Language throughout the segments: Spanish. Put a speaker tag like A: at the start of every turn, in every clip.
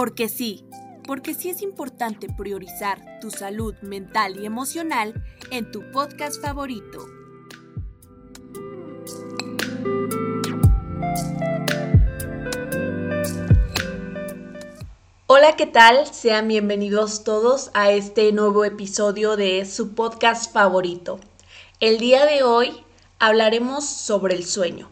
A: Porque sí, porque sí es importante priorizar tu salud mental y emocional en tu podcast favorito. Hola, ¿qué tal? Sean bienvenidos todos a este nuevo episodio de su podcast favorito. El día de hoy hablaremos sobre el sueño,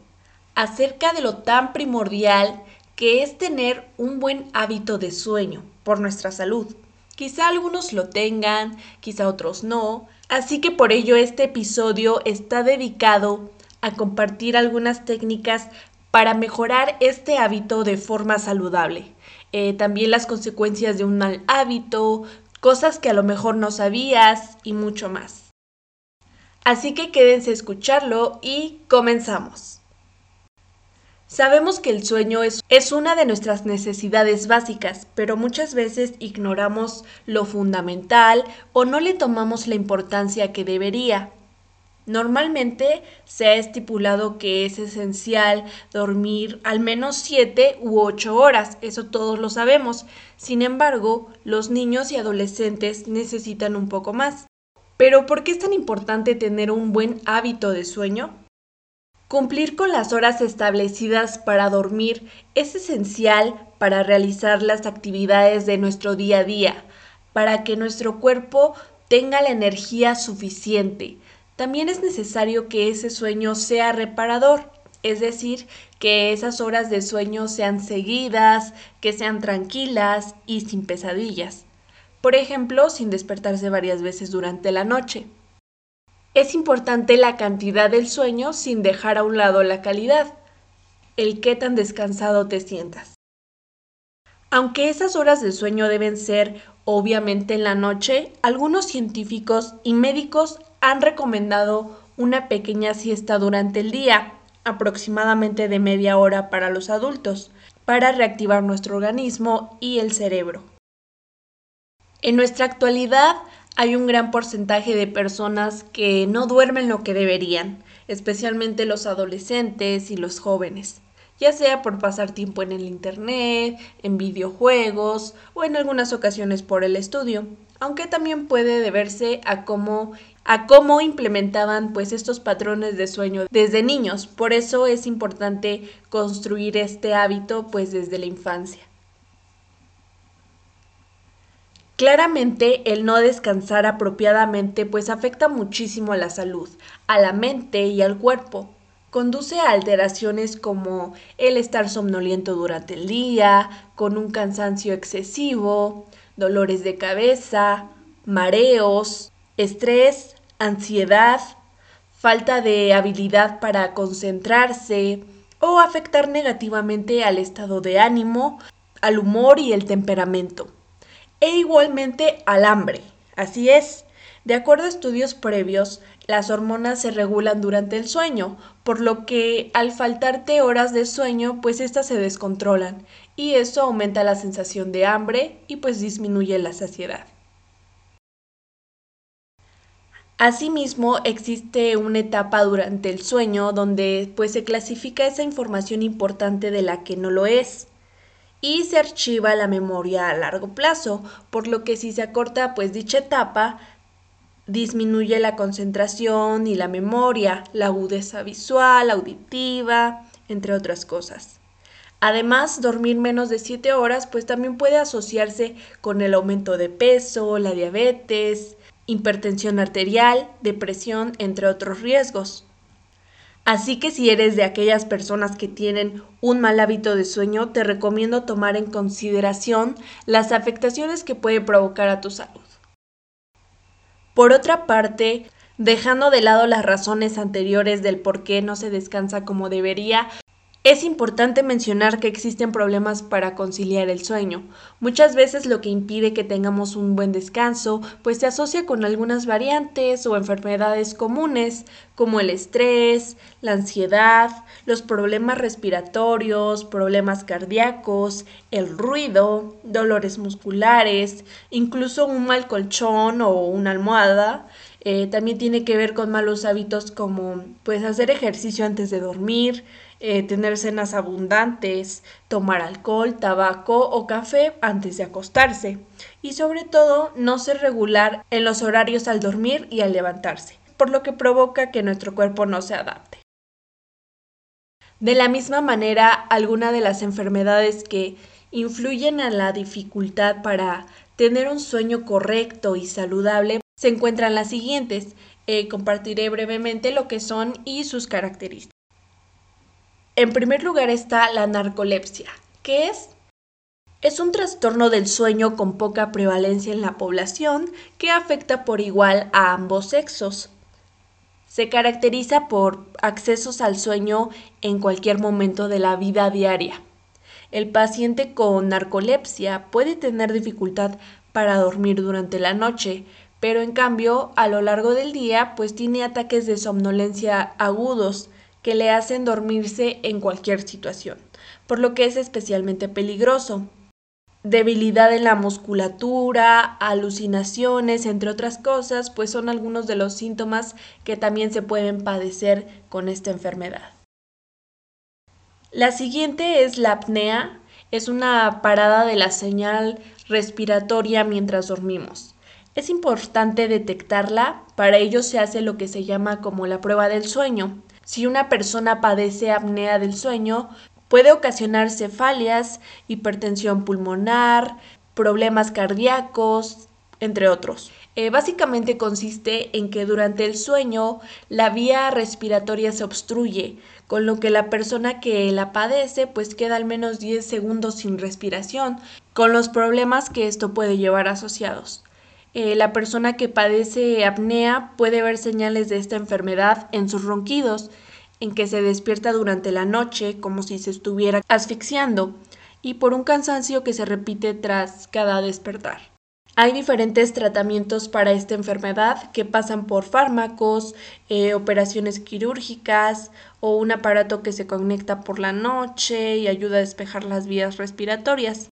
A: acerca de lo tan primordial que es tener un buen hábito de sueño por nuestra salud. Quizá algunos lo tengan, quizá otros no, así que por ello este episodio está dedicado a compartir algunas técnicas para mejorar este hábito de forma saludable. Eh, también las consecuencias de un mal hábito, cosas que a lo mejor no sabías y mucho más. Así que quédense a escucharlo y comenzamos. Sabemos que el sueño es, es, una de nuestras necesidades básicas, pero muchas veces ignoramos lo fundamental o no le tomamos la importancia que debería. Normalmente se ha estipulado que es esencial dormir al menos 7 u 8 horas, eso todos lo sabemos. Sin embargo, los niños y adolescentes necesitan un poco más. Pero ¿por qué es tan importante tener un buen hábito de sueño? Cumplir con las horas establecidas para dormir es esencial para realizar las actividades de nuestro día a día, para que nuestro cuerpo tenga la energía suficiente. También es necesario que ese sueño sea reparador, es decir, que esas horas de sueño sean seguidas, que sean tranquilas y sin pesadillas. Por ejemplo, sin despertarse varias veces durante la noche. Es importante la cantidad del sueño sin dejar a un lado la calidad, el qué tan descansado te sientas. Aunque esas horas de sueño deben ser obviamente en la noche, algunos científicos y médicos han recomendado una pequeña siesta durante el día, aproximadamente de media hora para los adultos, para reactivar nuestro organismo y el cerebro. En nuestra actualidad hay un gran porcentaje de personas que no duermen lo que deberían, especialmente los adolescentes y los jóvenes, ya sea por pasar tiempo en el Internet, en videojuegos o en algunas ocasiones por el estudio, aunque también puede deberse a cómo a cómo implementaban pues estos patrones de sueño desde niños. Por eso es importante construir este hábito pues desde la infancia. Claramente el no descansar apropiadamente pues afecta muchísimo a la salud, a la mente y al cuerpo. Conduce a alteraciones como el estar somnoliento durante el día, con un cansancio excesivo, dolores de cabeza, mareos, estrés, ansiedad, falta de habilidad para concentrarse o afectar negativamente al estado de ánimo, al humor y el temperamento e igualmente al hambre. Así es. De acuerdo a estudios previos, las hormonas se regulan durante el sueño, por lo que al faltarte horas de sueño, pues éstas se descontrolan y eso aumenta la sensación de hambre y pues disminuye la saciedad. Asimismo, existe una etapa durante el sueño donde pues se clasifica esa información importante de la que no lo es y se archiva la memoria a largo plazo, por lo que si se acorta pues dicha etapa, disminuye la concentración y la memoria, la agudeza visual, auditiva, entre otras cosas. Además, dormir menos de 7 horas pues también puede asociarse con el aumento de peso, la diabetes, hipertensión arterial, depresión, entre otros riesgos. Así que si eres de aquellas personas que tienen un mal hábito de sueño, te recomiendo tomar en consideración las afectaciones que puede provocar a tu salud. Por otra parte, dejando de lado las razones anteriores del por qué no se descansa como debería, es importante mencionar que existen problemas para conciliar el sueño. Muchas veces lo que impide que tengamos un buen descanso pues se asocia con algunas variantes o enfermedades comunes como el estrés, la ansiedad, los problemas respiratorios, problemas cardíacos, el ruido, dolores musculares, incluso un mal colchón o una almohada. Eh, también tiene que ver con malos hábitos como pues hacer ejercicio antes de dormir, eh, tener cenas abundantes, tomar alcohol, tabaco o café antes de acostarse y sobre todo no ser regular en los horarios al dormir y al levantarse, por lo que provoca que nuestro cuerpo no se adapte. De la misma manera, algunas de las enfermedades que influyen en la dificultad para tener un sueño correcto y saludable se encuentran las siguientes. Eh, compartiré brevemente lo que son y sus características. En primer lugar está la narcolepsia. ¿Qué es? Es un trastorno del sueño con poca prevalencia en la población que afecta por igual a ambos sexos. Se caracteriza por accesos al sueño en cualquier momento de la vida diaria. El paciente con narcolepsia puede tener dificultad para dormir durante la noche, pero en cambio a lo largo del día pues tiene ataques de somnolencia agudos que le hacen dormirse en cualquier situación, por lo que es especialmente peligroso. Debilidad en la musculatura, alucinaciones, entre otras cosas, pues son algunos de los síntomas que también se pueden padecer con esta enfermedad. La siguiente es la apnea, es una parada de la señal respiratoria mientras dormimos. Es importante detectarla, para ello se hace lo que se llama como la prueba del sueño. Si una persona padece apnea del sueño, puede ocasionar cefalias, hipertensión pulmonar, problemas cardíacos, entre otros. Eh, básicamente consiste en que durante el sueño la vía respiratoria se obstruye, con lo que la persona que la padece pues queda al menos 10 segundos sin respiración, con los problemas que esto puede llevar asociados. Eh, la persona que padece apnea puede ver señales de esta enfermedad en sus ronquidos, en que se despierta durante la noche como si se estuviera asfixiando, y por un cansancio que se repite tras cada despertar. Hay diferentes tratamientos para esta enfermedad que pasan por fármacos, eh, operaciones quirúrgicas o un aparato que se conecta por la noche y ayuda a despejar las vías respiratorias.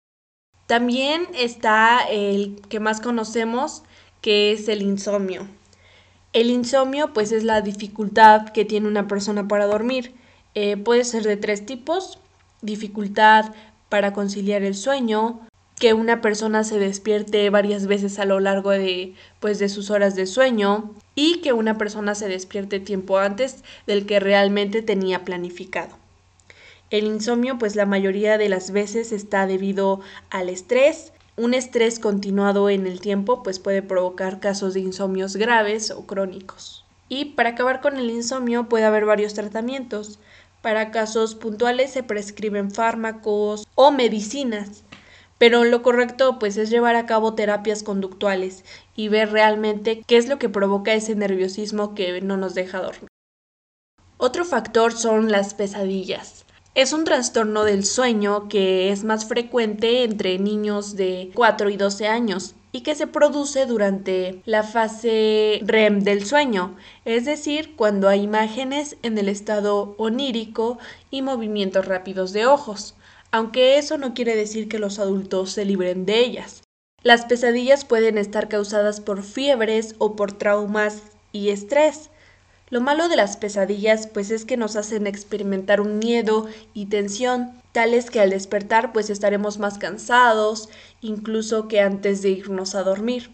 A: También está el que más conocemos, que es el insomnio. El insomnio, pues, es la dificultad que tiene una persona para dormir. Eh, puede ser de tres tipos: dificultad para conciliar el sueño, que una persona se despierte varias veces a lo largo de, pues, de sus horas de sueño y que una persona se despierte tiempo antes del que realmente tenía planificado. El insomnio pues la mayoría de las veces está debido al estrés. Un estrés continuado en el tiempo pues puede provocar casos de insomnios graves o crónicos. Y para acabar con el insomnio puede haber varios tratamientos. Para casos puntuales se prescriben fármacos o medicinas. Pero lo correcto pues es llevar a cabo terapias conductuales y ver realmente qué es lo que provoca ese nerviosismo que no nos deja dormir. Otro factor son las pesadillas. Es un trastorno del sueño que es más frecuente entre niños de 4 y 12 años y que se produce durante la fase REM del sueño, es decir, cuando hay imágenes en el estado onírico y movimientos rápidos de ojos, aunque eso no quiere decir que los adultos se libren de ellas. Las pesadillas pueden estar causadas por fiebres o por traumas y estrés, lo malo de las pesadillas pues es que nos hacen experimentar un miedo y tensión, tales que al despertar pues estaremos más cansados, incluso que antes de irnos a dormir.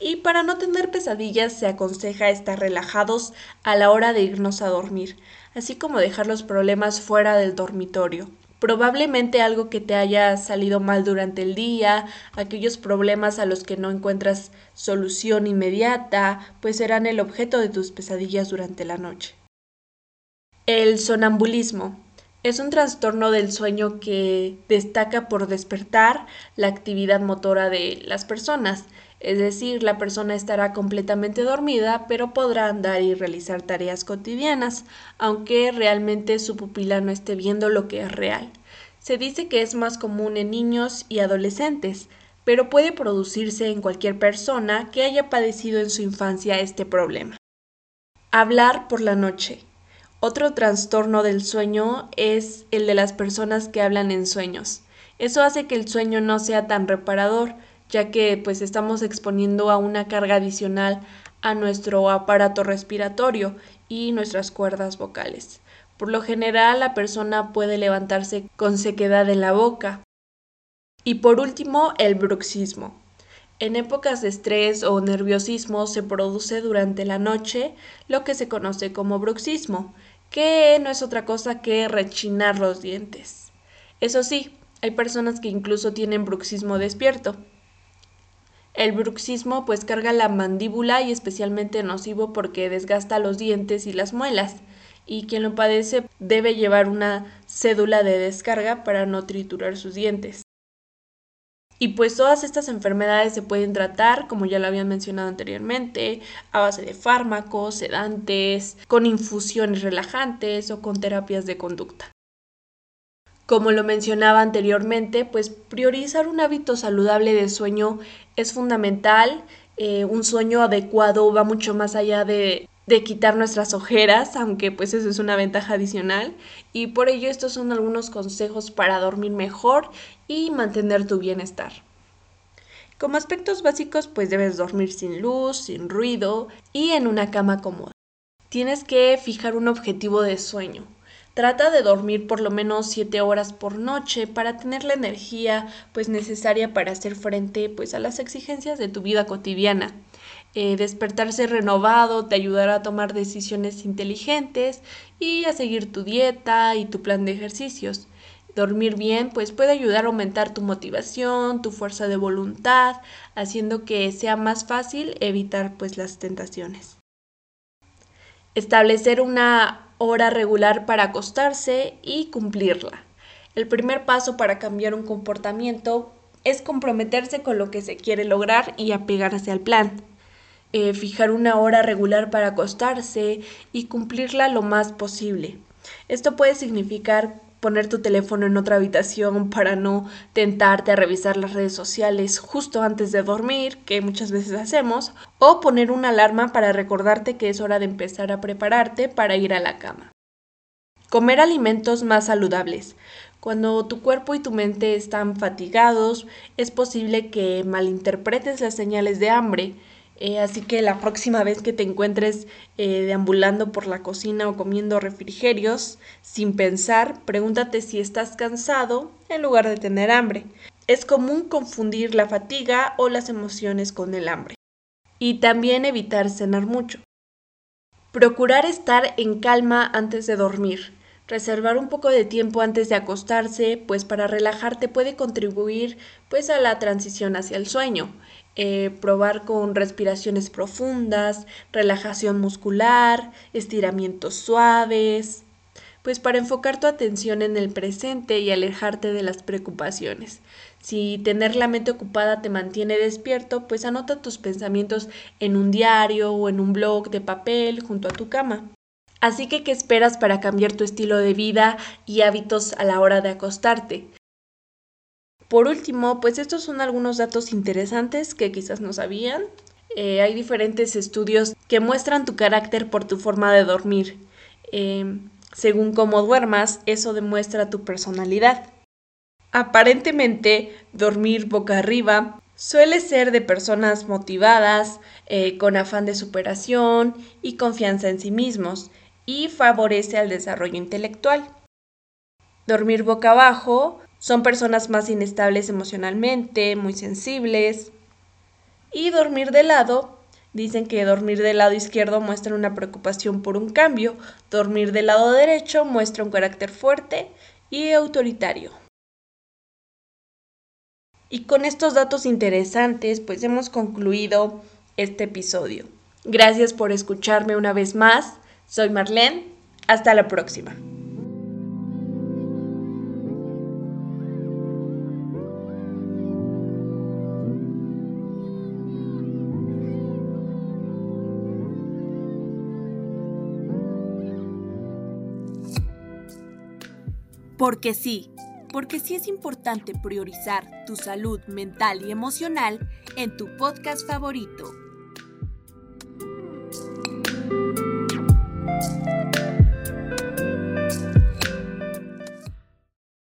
A: Y para no tener pesadillas se aconseja estar relajados a la hora de irnos a dormir, así como dejar los problemas fuera del dormitorio probablemente algo que te haya salido mal durante el día, aquellos problemas a los que no encuentras solución inmediata, pues serán el objeto de tus pesadillas durante la noche. El sonambulismo es un trastorno del sueño que destaca por despertar la actividad motora de las personas, es decir, la persona estará completamente dormida, pero podrá andar y realizar tareas cotidianas, aunque realmente su pupila no esté viendo lo que es real. Se dice que es más común en niños y adolescentes, pero puede producirse en cualquier persona que haya padecido en su infancia este problema. Hablar por la noche. Otro trastorno del sueño es el de las personas que hablan en sueños. Eso hace que el sueño no sea tan reparador, ya que pues estamos exponiendo a una carga adicional a nuestro aparato respiratorio y nuestras cuerdas vocales. Por lo general la persona puede levantarse con sequedad en la boca. Y por último, el bruxismo. En épocas de estrés o nerviosismo se produce durante la noche lo que se conoce como bruxismo, que no es otra cosa que rechinar los dientes. Eso sí, hay personas que incluso tienen bruxismo despierto. El bruxismo pues carga la mandíbula y especialmente nocivo porque desgasta los dientes y las muelas y quien lo padece debe llevar una cédula de descarga para no triturar sus dientes. Y pues todas estas enfermedades se pueden tratar, como ya lo habían mencionado anteriormente, a base de fármacos, sedantes, con infusiones relajantes o con terapias de conducta. Como lo mencionaba anteriormente, pues priorizar un hábito saludable de sueño es fundamental. Eh, un sueño adecuado va mucho más allá de, de quitar nuestras ojeras, aunque pues eso es una ventaja adicional. Y por ello estos son algunos consejos para dormir mejor y mantener tu bienestar. Como aspectos básicos, pues debes dormir sin luz, sin ruido y en una cama cómoda. Tienes que fijar un objetivo de sueño. Trata de dormir por lo menos 7 horas por noche para tener la energía pues necesaria para hacer frente pues a las exigencias de tu vida cotidiana. Eh, despertarse renovado te ayudará a tomar decisiones inteligentes y a seguir tu dieta y tu plan de ejercicios. Dormir bien pues puede ayudar a aumentar tu motivación, tu fuerza de voluntad, haciendo que sea más fácil evitar pues las tentaciones. Establecer una hora regular para acostarse y cumplirla. El primer paso para cambiar un comportamiento es comprometerse con lo que se quiere lograr y apegarse al plan. Eh, fijar una hora regular para acostarse y cumplirla lo más posible. Esto puede significar poner tu teléfono en otra habitación para no tentarte a revisar las redes sociales justo antes de dormir, que muchas veces hacemos, o poner una alarma para recordarte que es hora de empezar a prepararte para ir a la cama. Comer alimentos más saludables. Cuando tu cuerpo y tu mente están fatigados, es posible que malinterpretes las señales de hambre eh, así que la próxima vez que te encuentres eh, deambulando por la cocina o comiendo refrigerios sin pensar, pregúntate si estás cansado en lugar de tener hambre. Es común confundir la fatiga o las emociones con el hambre. Y también evitar cenar mucho. Procurar estar en calma antes de dormir. Reservar un poco de tiempo antes de acostarse, pues para relajarte puede contribuir pues a la transición hacia el sueño. Eh, probar con respiraciones profundas, relajación muscular, estiramientos suaves, pues para enfocar tu atención en el presente y alejarte de las preocupaciones. Si tener la mente ocupada te mantiene despierto, pues anota tus pensamientos en un diario o en un blog de papel junto a tu cama. Así que, ¿qué esperas para cambiar tu estilo de vida y hábitos a la hora de acostarte? Por último, pues estos son algunos datos interesantes que quizás no sabían. Eh, hay diferentes estudios que muestran tu carácter por tu forma de dormir. Eh, según cómo duermas, eso demuestra tu personalidad. Aparentemente, dormir boca arriba suele ser de personas motivadas, eh, con afán de superación y confianza en sí mismos, y favorece al desarrollo intelectual. Dormir boca abajo son personas más inestables emocionalmente, muy sensibles. Y dormir de lado, dicen que dormir del lado izquierdo muestra una preocupación por un cambio, dormir del lado derecho muestra un carácter fuerte y autoritario. Y con estos datos interesantes, pues hemos concluido este episodio. Gracias por escucharme una vez más. Soy Marlene. Hasta la próxima.
B: Porque sí, porque sí es importante priorizar tu salud mental y emocional en tu podcast favorito.